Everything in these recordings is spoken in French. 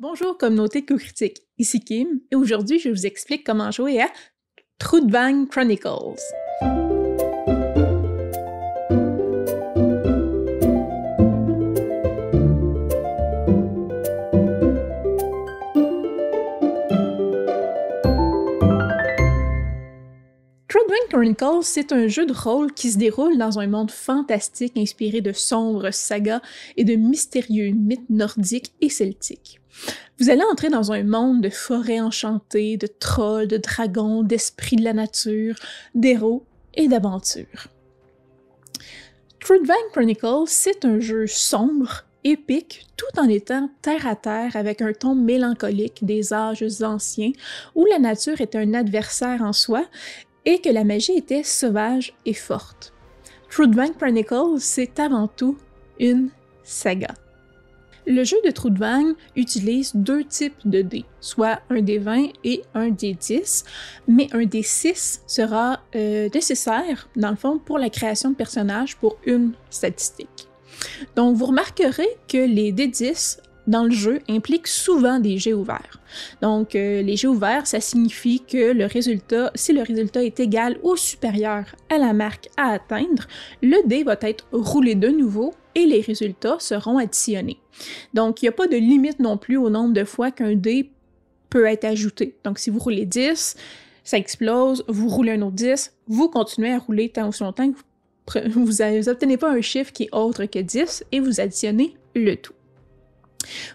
Bonjour communauté de critique ici Kim et aujourd'hui je vous explique comment jouer à Trudvang Chronicles. Chronicles, c'est un jeu de rôle qui se déroule dans un monde fantastique inspiré de sombres sagas et de mystérieux mythes nordiques et celtiques. Vous allez entrer dans un monde de forêts enchantées, de trolls, de dragons, d'esprits de la nature, d'héros et d'aventures. Trudvang Chronicles, c'est un jeu sombre, épique, tout en étant terre à terre avec un ton mélancolique des âges anciens, où la nature est un adversaire en soi et que la magie était sauvage et forte. Trudvang Chronicles, c'est avant tout une saga. Le jeu de vague utilise deux types de dés, soit un des 20 et un des 10, mais un des 6 sera euh, nécessaire, dans le fond, pour la création de personnages pour une statistique. Donc, vous remarquerez que les D10 dans le jeu impliquent souvent des jets ouverts. Donc, euh, les jets ouverts, ça signifie que le résultat, si le résultat est égal ou supérieur à la marque à atteindre, le dé va être roulé de nouveau et les résultats seront additionnés. Donc, il n'y a pas de limite non plus au nombre de fois qu'un dé peut être ajouté. Donc, si vous roulez 10, ça explose, vous roulez un autre 10, vous continuez à rouler tant ou longtemps que vous n'obtenez pas un chiffre qui est autre que 10 et vous additionnez le tout.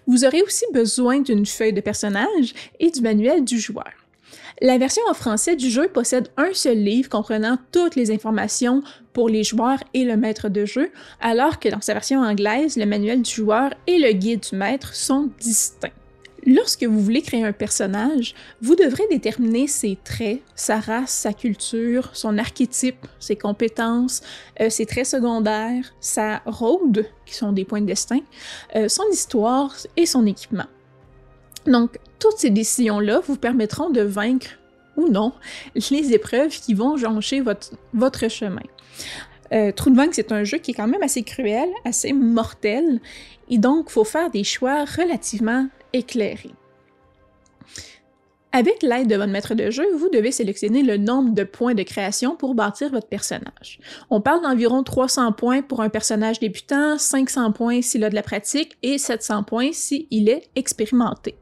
Vous aurez aussi besoin d'une feuille de personnage et du manuel du joueur. La version en français du jeu possède un seul livre comprenant toutes les informations pour les joueurs et le maître de jeu, alors que dans sa version anglaise, le manuel du joueur et le guide du maître sont distincts. Lorsque vous voulez créer un personnage, vous devrez déterminer ses traits, sa race, sa culture, son archétype, ses compétences, euh, ses traits secondaires, sa road, qui sont des points de destin, euh, son histoire et son équipement. Donc, toutes ces décisions-là vous permettront de vaincre ou non les épreuves qui vont joncher votre, votre chemin. Euh, True c'est un jeu qui est quand même assez cruel, assez mortel, et donc faut faire des choix relativement éclairés. Avec l'aide de votre maître de jeu, vous devez sélectionner le nombre de points de création pour bâtir votre personnage. On parle d'environ 300 points pour un personnage débutant, 500 points s'il a de la pratique et 700 points s'il est expérimenté.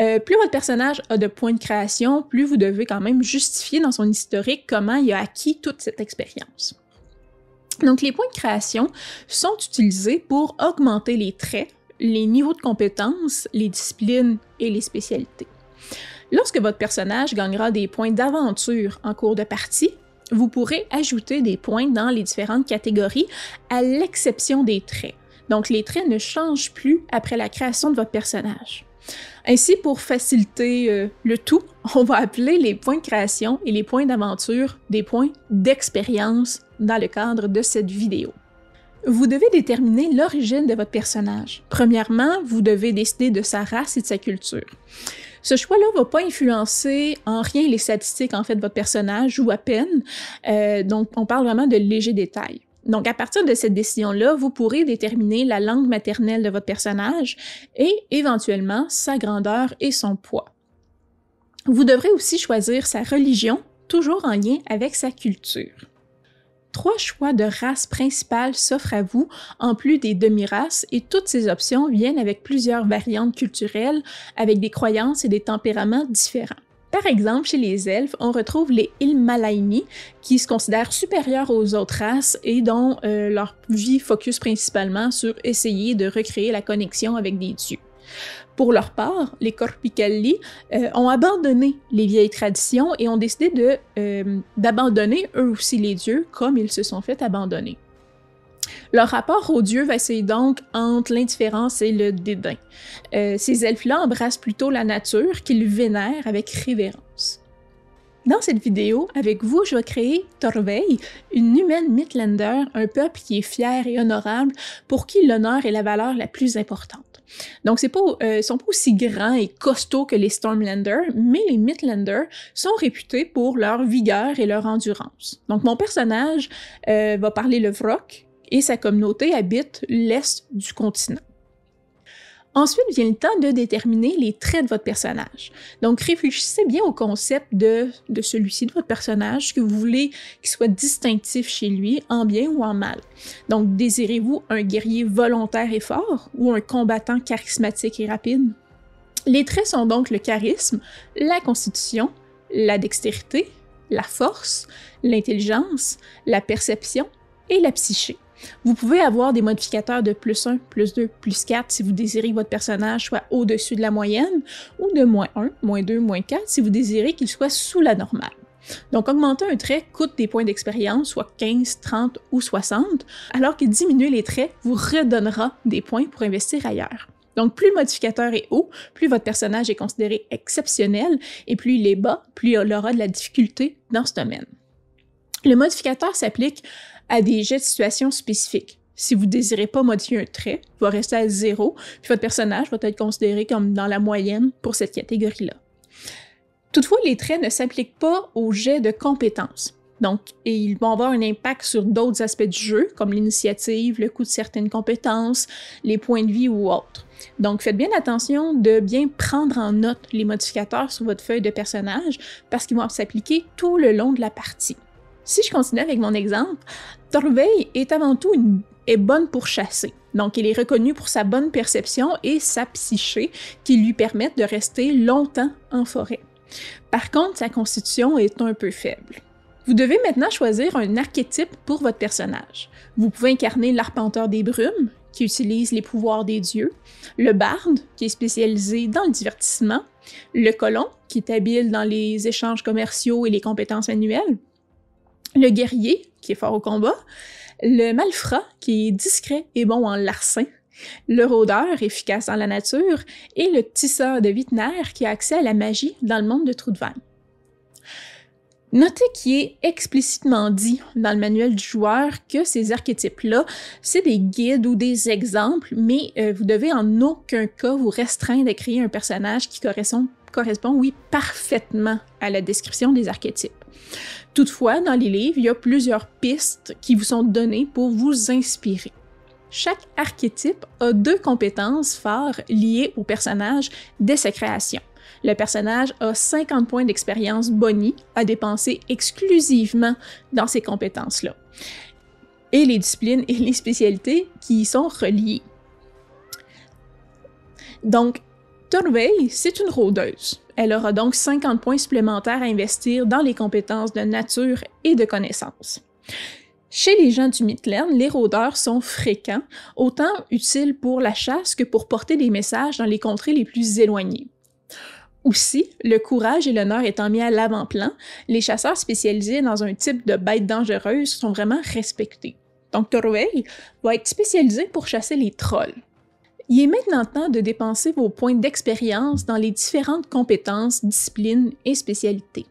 Euh, plus votre personnage a de points de création, plus vous devez quand même justifier dans son historique comment il a acquis toute cette expérience. Donc les points de création sont utilisés pour augmenter les traits, les niveaux de compétences, les disciplines et les spécialités. Lorsque votre personnage gagnera des points d'aventure en cours de partie, vous pourrez ajouter des points dans les différentes catégories à l'exception des traits. Donc les traits ne changent plus après la création de votre personnage. Ainsi, pour faciliter euh, le tout, on va appeler les points de création et les points d'aventure des points d'expérience dans le cadre de cette vidéo. Vous devez déterminer l'origine de votre personnage. Premièrement, vous devez décider de sa race et de sa culture. Ce choix-là ne va pas influencer en rien les statistiques en fait de votre personnage ou à peine. Euh, donc, on parle vraiment de légers détails. Donc, à partir de cette décision-là, vous pourrez déterminer la langue maternelle de votre personnage et éventuellement sa grandeur et son poids. Vous devrez aussi choisir sa religion, toujours en lien avec sa culture. Trois choix de race principale s'offrent à vous, en plus des demi-races, et toutes ces options viennent avec plusieurs variantes culturelles, avec des croyances et des tempéraments différents. Par exemple, chez les elfes, on retrouve les Ilmalaini, qui se considèrent supérieurs aux autres races et dont euh, leur vie focus principalement sur essayer de recréer la connexion avec des dieux. Pour leur part, les Corpicalli euh, ont abandonné les vieilles traditions et ont décidé euh, d'abandonner eux aussi les dieux comme ils se sont fait abandonner. Leur rapport aux dieux vacille donc entre l'indifférence et le dédain. Euh, ces elfes-là embrassent plutôt la nature qu'ils vénèrent avec révérence. Dans cette vidéo, avec vous, je vais créer Torveil, une humaine Midlander, un peuple qui est fier et honorable, pour qui l'honneur est la valeur la plus importante. Donc, c'est pas, euh, sont pas aussi grands et costauds que les Stormlanders, mais les Midlanders sont réputés pour leur vigueur et leur endurance. Donc, mon personnage euh, va parler le Vrock, et sa communauté habite l'est du continent. Ensuite vient le temps de déterminer les traits de votre personnage. Donc réfléchissez bien au concept de, de celui-ci, de votre personnage, que vous voulez qu'il soit distinctif chez lui, en bien ou en mal. Donc désirez-vous un guerrier volontaire et fort ou un combattant charismatique et rapide? Les traits sont donc le charisme, la constitution, la dextérité, la force, l'intelligence, la perception et la psyché. Vous pouvez avoir des modificateurs de plus 1, plus 2, plus 4 si vous désirez que votre personnage soit au-dessus de la moyenne, ou de moins 1, moins 2, moins 4 si vous désirez qu'il soit sous la normale. Donc, augmenter un trait coûte des points d'expérience, soit 15, 30 ou 60, alors que diminuer les traits vous redonnera des points pour investir ailleurs. Donc, plus le modificateur est haut, plus votre personnage est considéré exceptionnel, et plus il est bas, plus il aura de la difficulté dans ce domaine. Le modificateur s'applique à des jets de situation spécifiques. Si vous ne désirez pas modifier un trait, il va rester à zéro, puis votre personnage va être considéré comme dans la moyenne pour cette catégorie-là. Toutefois, les traits ne s'appliquent pas aux jets de compétences. Donc, ils vont avoir un impact sur d'autres aspects du jeu, comme l'initiative, le coût de certaines compétences, les points de vie ou autres. Donc, faites bien attention de bien prendre en note les modificateurs sur votre feuille de personnage parce qu'ils vont s'appliquer tout le long de la partie. Si je continue avec mon exemple, Torveil est avant tout une, est bonne pour chasser. Donc, il est reconnu pour sa bonne perception et sa psyché qui lui permettent de rester longtemps en forêt. Par contre, sa constitution est un peu faible. Vous devez maintenant choisir un archétype pour votre personnage. Vous pouvez incarner l'arpenteur des brumes, qui utilise les pouvoirs des dieux, le barde, qui est spécialisé dans le divertissement, le colon, qui est habile dans les échanges commerciaux et les compétences manuelles, le guerrier, qui est fort au combat, le malfrat, qui est discret et bon en larcin, le rôdeur, efficace dans la nature, et le tisseur de Wittner, qui a accès à la magie dans le monde de Trudvang. Notez qu'il est explicitement dit dans le manuel du joueur que ces archétypes-là, c'est des guides ou des exemples, mais euh, vous devez en aucun cas vous restreindre à créer un personnage qui correspond, correspond, oui, parfaitement à la description des archétypes. Toutefois, dans les livres, il y a plusieurs pistes qui vous sont données pour vous inspirer. Chaque archétype a deux compétences phares liées au personnage dès sa création. Le personnage a 50 points d'expérience boni à dépenser exclusivement dans ces compétences-là. Et les disciplines et les spécialités qui y sont reliées. Donc, Torveil, c'est une rôdeuse. Elle aura donc 50 points supplémentaires à investir dans les compétences de nature et de connaissance. Chez les gens du Midland, les rôdeurs sont fréquents, autant utiles pour la chasse que pour porter des messages dans les contrées les plus éloignées. Aussi, le courage et l'honneur étant mis à l'avant-plan, les chasseurs spécialisés dans un type de bête dangereuse sont vraiment respectés. Donc Torway va être spécialisé pour chasser les trolls. Il est maintenant temps de dépenser vos points d'expérience dans les différentes compétences, disciplines et spécialités.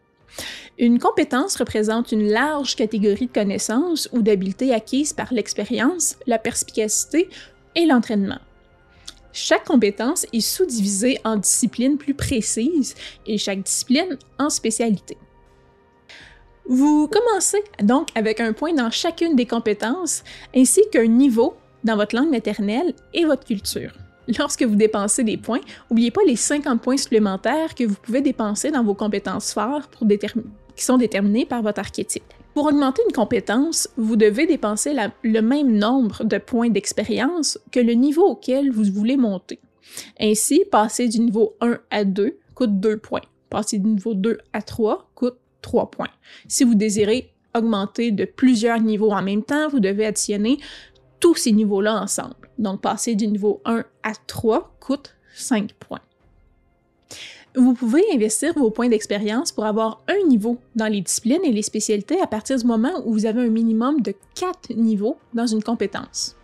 Une compétence représente une large catégorie de connaissances ou d'habiletés acquises par l'expérience, la perspicacité et l'entraînement. Chaque compétence est sous-divisée en disciplines plus précises et chaque discipline en spécialité. Vous commencez donc avec un point dans chacune des compétences ainsi qu'un niveau dans votre langue maternelle et votre culture. Lorsque vous dépensez des points, n'oubliez pas les 50 points supplémentaires que vous pouvez dépenser dans vos compétences fortes qui sont déterminées par votre archétype. Pour augmenter une compétence, vous devez dépenser le même nombre de points d'expérience que le niveau auquel vous voulez monter. Ainsi, passer du niveau 1 à 2 coûte 2 points. Passer du niveau 2 à 3 coûte 3 points. Si vous désirez augmenter de plusieurs niveaux en même temps, vous devez additionner tous ces niveaux-là ensemble. Donc, passer du niveau 1 à 3 coûte 5 points. Vous pouvez investir vos points d'expérience pour avoir un niveau dans les disciplines et les spécialités à partir du moment où vous avez un minimum de 4 niveaux dans une compétence.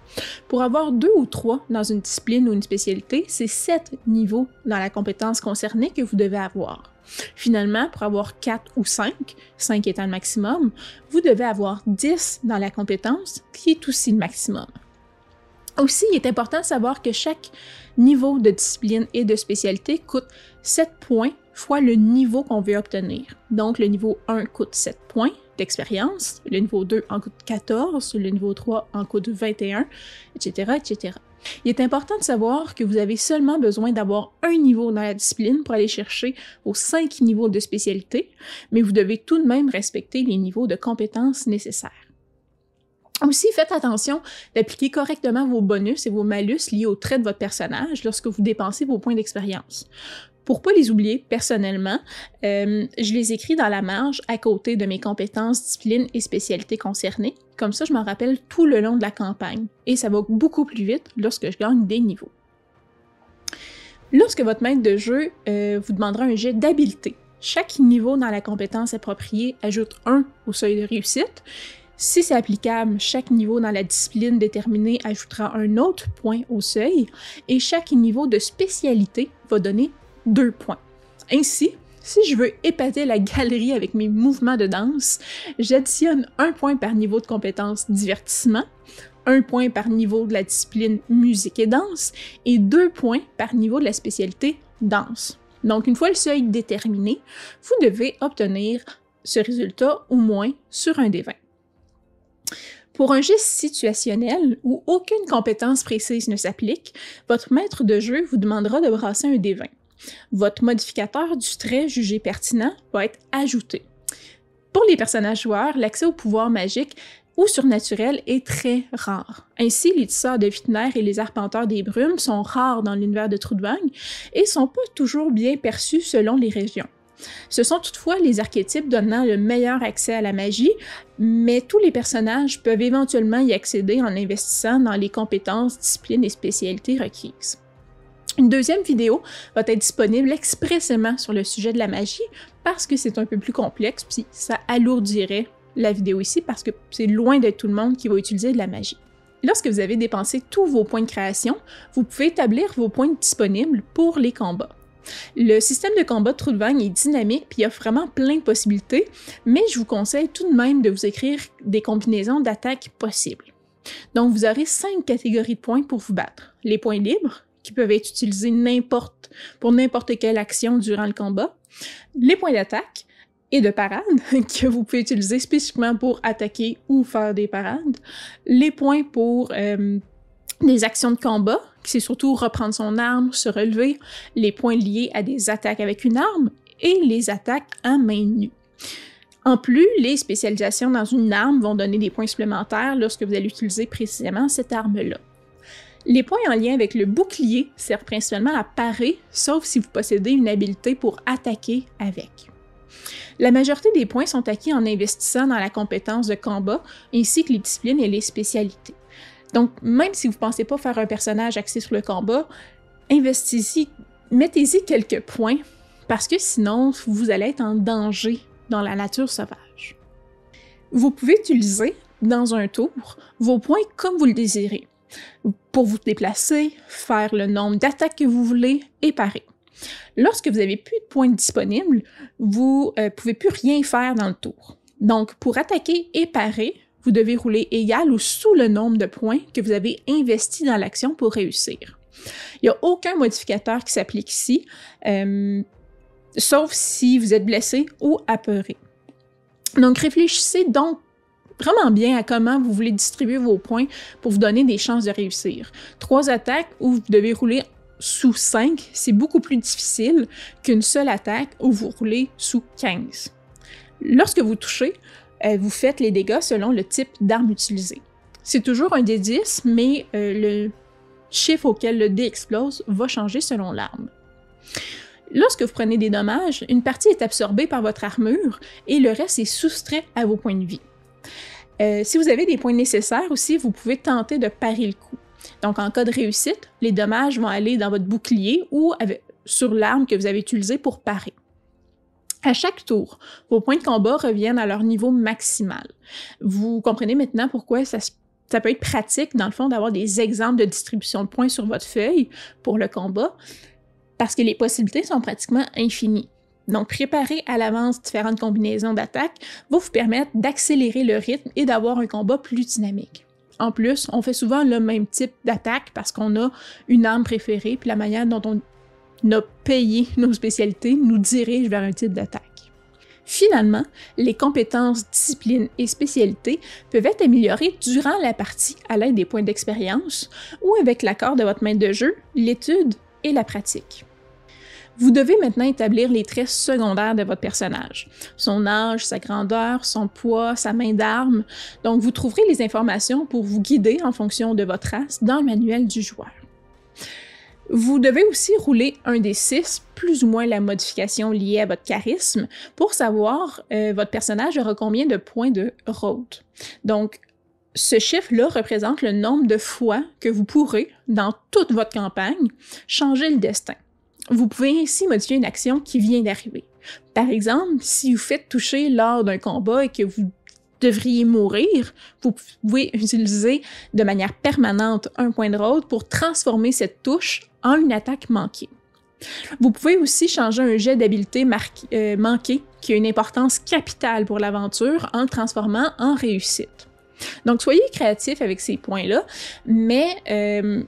Pour avoir deux ou trois dans une discipline ou une spécialité, c'est 7 niveaux dans la compétence concernée que vous devez avoir. Finalement, pour avoir 4 ou 5, 5 étant le maximum, vous devez avoir 10 dans la compétence, qui est aussi le maximum. Aussi, il est important de savoir que chaque niveau de discipline et de spécialité coûte 7 points fois le niveau qu'on veut obtenir. Donc, le niveau 1 coûte 7 points d'expérience, le niveau 2 en coûte 14, le niveau 3 en coûte 21, etc.. Il est important de savoir que vous avez seulement besoin d'avoir un niveau dans la discipline pour aller chercher aux cinq niveaux de spécialité, mais vous devez tout de même respecter les niveaux de compétences nécessaires. Aussi, faites attention d'appliquer correctement vos bonus et vos malus liés aux traits de votre personnage lorsque vous dépensez vos points d'expérience. Pour pas les oublier, personnellement, euh, je les écris dans la marge à côté de mes compétences, disciplines et spécialités concernées. Comme ça, je m'en rappelle tout le long de la campagne et ça va beaucoup plus vite lorsque je gagne des niveaux. Lorsque votre maître de jeu euh, vous demandera un jet d'habileté, chaque niveau dans la compétence appropriée ajoute un au seuil de réussite si c'est applicable, chaque niveau dans la discipline déterminée ajoutera un autre point au seuil et chaque niveau de spécialité va donner deux points. Ainsi, si je veux épater la galerie avec mes mouvements de danse, j'additionne un point par niveau de compétence divertissement, un point par niveau de la discipline musique et danse et deux points par niveau de la spécialité danse. Donc, une fois le seuil déterminé, vous devez obtenir ce résultat au moins sur un des 20. Pour un geste situationnel où aucune compétence précise ne s'applique, votre maître de jeu vous demandera de brasser un D20. Votre modificateur du trait jugé pertinent va être ajouté. Pour les personnages joueurs, l'accès au pouvoir magique ou surnaturel est très rare. Ainsi, les tisseurs de Witner et les arpenteurs des brumes sont rares dans l'univers de Trudvang et sont pas toujours bien perçus selon les régions. Ce sont toutefois les archétypes donnant le meilleur accès à la magie, mais tous les personnages peuvent éventuellement y accéder en investissant dans les compétences, disciplines et spécialités requises. Une deuxième vidéo va être disponible expressément sur le sujet de la magie parce que c'est un peu plus complexe, puis ça alourdirait la vidéo ici parce que c'est loin d'être tout le monde qui va utiliser de la magie. Lorsque vous avez dépensé tous vos points de création, vous pouvez établir vos points disponibles pour les combats. Le système de combat de est dynamique puis il a vraiment plein de possibilités, mais je vous conseille tout de même de vous écrire des combinaisons d'attaques possibles. Donc vous aurez cinq catégories de points pour vous battre. Les points libres, qui peuvent être utilisés pour n'importe quelle action durant le combat. Les points d'attaque et de parade, que vous pouvez utiliser spécifiquement pour attaquer ou faire des parades. Les points pour euh, des actions de combat, c'est surtout reprendre son arme, se relever, les points liés à des attaques avec une arme et les attaques à main nue. En plus, les spécialisations dans une arme vont donner des points supplémentaires lorsque vous allez utiliser précisément cette arme-là. Les points en lien avec le bouclier servent principalement à parer, sauf si vous possédez une habileté pour attaquer avec. La majorité des points sont acquis en investissant dans la compétence de combat ainsi que les disciplines et les spécialités. Donc, même si vous ne pensez pas faire un personnage axé sur le combat, investissez, mettez-y quelques points, parce que sinon, vous allez être en danger dans la nature sauvage. Vous pouvez utiliser, dans un tour, vos points comme vous le désirez, pour vous déplacer, faire le nombre d'attaques que vous voulez et parer. Lorsque vous n'avez plus de points disponibles, vous ne euh, pouvez plus rien faire dans le tour. Donc, pour attaquer et parer, vous devez rouler égal ou sous le nombre de points que vous avez investi dans l'action pour réussir. Il n'y a aucun modificateur qui s'applique ici, euh, sauf si vous êtes blessé ou apeuré. Donc réfléchissez donc vraiment bien à comment vous voulez distribuer vos points pour vous donner des chances de réussir. Trois attaques où vous devez rouler sous 5, c'est beaucoup plus difficile qu'une seule attaque où vous roulez sous 15. Lorsque vous touchez, euh, vous faites les dégâts selon le type d'arme utilisée. C'est toujours un D10, mais euh, le chiffre auquel le dé explose va changer selon l'arme. Lorsque vous prenez des dommages, une partie est absorbée par votre armure et le reste est soustrait à vos points de vie. Euh, si vous avez des points nécessaires aussi, vous pouvez tenter de parer le coup. Donc en cas de réussite, les dommages vont aller dans votre bouclier ou sur l'arme que vous avez utilisée pour parer. À chaque tour, vos points de combat reviennent à leur niveau maximal. Vous comprenez maintenant pourquoi ça, ça peut être pratique, dans le fond, d'avoir des exemples de distribution de points sur votre feuille pour le combat, parce que les possibilités sont pratiquement infinies. Donc, préparer à l'avance différentes combinaisons d'attaques va vous permettre d'accélérer le rythme et d'avoir un combat plus dynamique. En plus, on fait souvent le même type d'attaque parce qu'on a une arme préférée, puis la manière dont on a payé nos spécialités nous dirige vers un type d'attaque. Finalement, les compétences, disciplines et spécialités peuvent être améliorées durant la partie à l'aide des points d'expérience ou avec l'accord de votre maître de jeu, l'étude et la pratique. Vous devez maintenant établir les traits secondaires de votre personnage. Son âge, sa grandeur, son poids, sa main d'arme. Donc, vous trouverez les informations pour vous guider en fonction de votre race dans le manuel du joueur. Vous devez aussi rouler un des six, plus ou moins la modification liée à votre charisme, pour savoir euh, votre personnage aura combien de points de road. Donc, ce chiffre-là représente le nombre de fois que vous pourrez, dans toute votre campagne, changer le destin. Vous pouvez ainsi modifier une action qui vient d'arriver. Par exemple, si vous faites toucher lors d'un combat et que vous devriez mourir, vous pouvez utiliser de manière permanente un point de road pour transformer cette touche en une attaque manquée. Vous pouvez aussi changer un jet d'habileté euh, manqué qui a une importance capitale pour l'aventure en le transformant en réussite. Donc soyez créatif avec ces points-là, mais euh,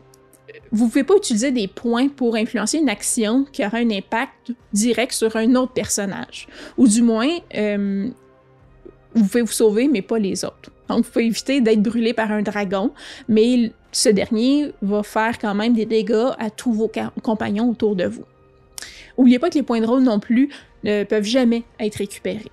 vous ne pouvez pas utiliser des points pour influencer une action qui aura un impact direct sur un autre personnage. Ou du moins, euh, vous pouvez vous sauver, mais pas les autres. Donc, vous pouvez éviter d'être brûlé par un dragon, mais ce dernier va faire quand même des dégâts à tous vos compagnons autour de vous. N'oubliez pas que les points de rôle non plus ne peuvent jamais être récupérés.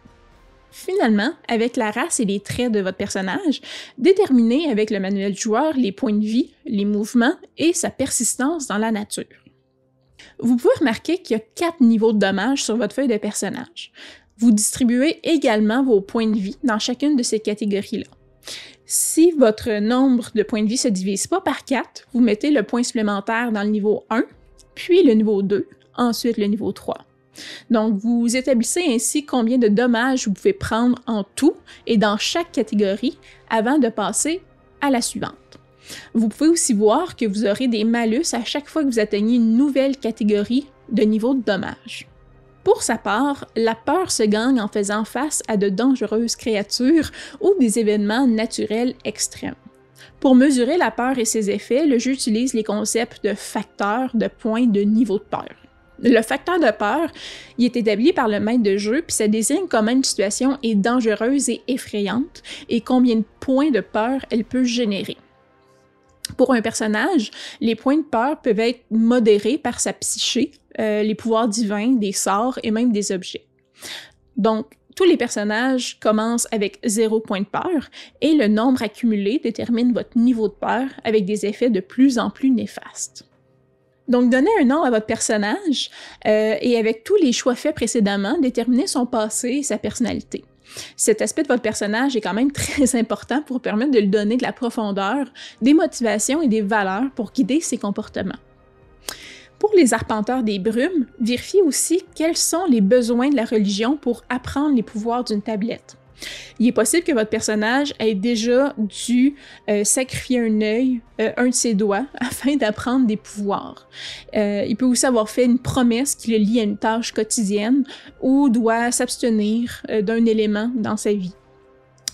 Finalement, avec la race et les traits de votre personnage, déterminez avec le manuel joueur les points de vie, les mouvements et sa persistance dans la nature. Vous pouvez remarquer qu'il y a quatre niveaux de dommages sur votre feuille de personnage. Vous distribuez également vos points de vie dans chacune de ces catégories-là. Si votre nombre de points de vie se divise pas par 4, vous mettez le point supplémentaire dans le niveau 1, puis le niveau 2, ensuite le niveau 3. Donc, vous établissez ainsi combien de dommages vous pouvez prendre en tout et dans chaque catégorie avant de passer à la suivante. Vous pouvez aussi voir que vous aurez des malus à chaque fois que vous atteignez une nouvelle catégorie de niveau de dommage. Pour sa part, la peur se gagne en faisant face à de dangereuses créatures ou des événements naturels extrêmes. Pour mesurer la peur et ses effets, le jeu utilise les concepts de facteurs, de points, de niveau de peur. Le facteur de peur, il est établi par le maître de jeu, puis ça désigne comment une situation est dangereuse et effrayante et combien de points de peur elle peut générer. Pour un personnage, les points de peur peuvent être modérés par sa psyché, euh, les pouvoirs divins, des sorts et même des objets. Donc, tous les personnages commencent avec zéro point de peur et le nombre accumulé détermine votre niveau de peur avec des effets de plus en plus néfastes. Donc, donner un nom à votre personnage euh, et avec tous les choix faits précédemment, déterminer son passé et sa personnalité. Cet aspect de votre personnage est quand même très important pour permettre de lui donner de la profondeur, des motivations et des valeurs pour guider ses comportements. Pour les arpenteurs des brumes, vérifiez aussi quels sont les besoins de la religion pour apprendre les pouvoirs d'une tablette. Il est possible que votre personnage ait déjà dû euh, sacrifier un œil, euh, un de ses doigts, afin d'apprendre des pouvoirs. Euh, il peut aussi avoir fait une promesse qui le lie à une tâche quotidienne ou doit s'abstenir d'un élément dans sa vie.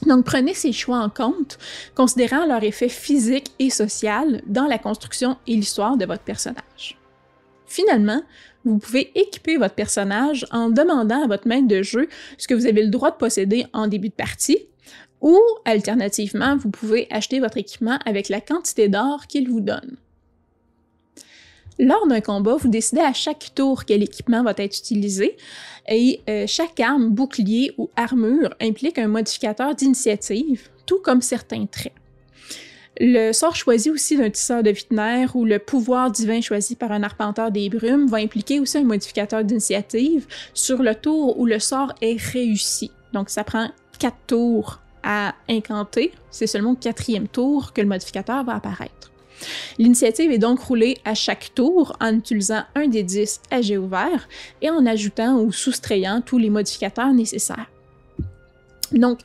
Donc prenez ces choix en compte, considérant leur effet physique et social dans la construction et l'histoire de votre personnage. Finalement, vous pouvez équiper votre personnage en demandant à votre maître de jeu ce que vous avez le droit de posséder en début de partie, ou alternativement, vous pouvez acheter votre équipement avec la quantité d'or qu'il vous donne. Lors d'un combat, vous décidez à chaque tour quel équipement va être utilisé et euh, chaque arme, bouclier ou armure implique un modificateur d'initiative, tout comme certains traits. Le sort choisi aussi d'un tisseur de vitinaire ou le pouvoir divin choisi par un arpenteur des brumes va impliquer aussi un modificateur d'initiative sur le tour où le sort est réussi. Donc ça prend quatre tours à incanter. C'est seulement au quatrième tour que le modificateur va apparaître. L'initiative est donc roulée à chaque tour en utilisant un des 10 à jet ouvert et en ajoutant ou soustrayant tous les modificateurs nécessaires. Donc,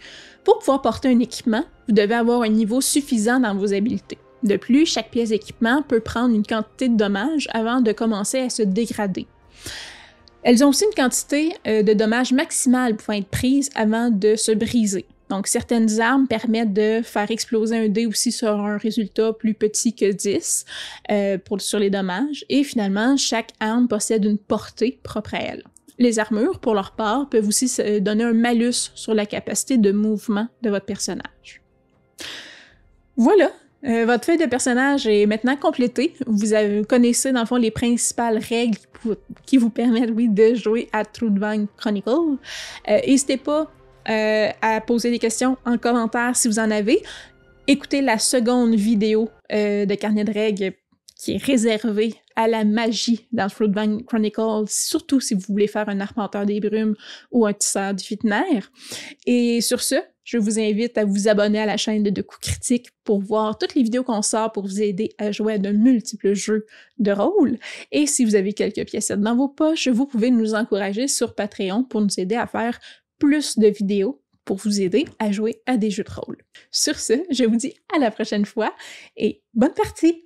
pour pouvoir porter un équipement, vous devez avoir un niveau suffisant dans vos habiletés. De plus, chaque pièce d'équipement peut prendre une quantité de dommages avant de commencer à se dégrader. Elles ont aussi une quantité euh, de dommages maximale pouvant être prise avant de se briser. Donc, certaines armes permettent de faire exploser un dé aussi sur un résultat plus petit que 10 euh, sur les dommages. Et finalement, chaque arme possède une portée propre à elle. Les armures, pour leur part, peuvent aussi donner un malus sur la capacité de mouvement de votre personnage. Voilà, euh, votre feuille de personnage est maintenant complétée. Vous connaissez dans le fond les principales règles qui vous permettent, oui, de jouer à Trudvang Chronicle. Euh, n'hésitez pas euh, à poser des questions en commentaire si vous en avez. Écoutez la seconde vidéo de carnet de règles qui est réservée à la magie dans Fruitvine Chronicles, surtout si vous voulez faire un arpenteur des brumes ou un tisseur du fitner. Et sur ce, je vous invite à vous abonner à la chaîne de, de Coups Critiques pour voir toutes les vidéos qu'on sort pour vous aider à jouer à de multiples jeux de rôle. Et si vous avez quelques piécettes dans vos poches, vous pouvez nous encourager sur Patreon pour nous aider à faire plus de vidéos pour vous aider à jouer à des jeux de rôle. Sur ce, je vous dis à la prochaine fois et bonne partie!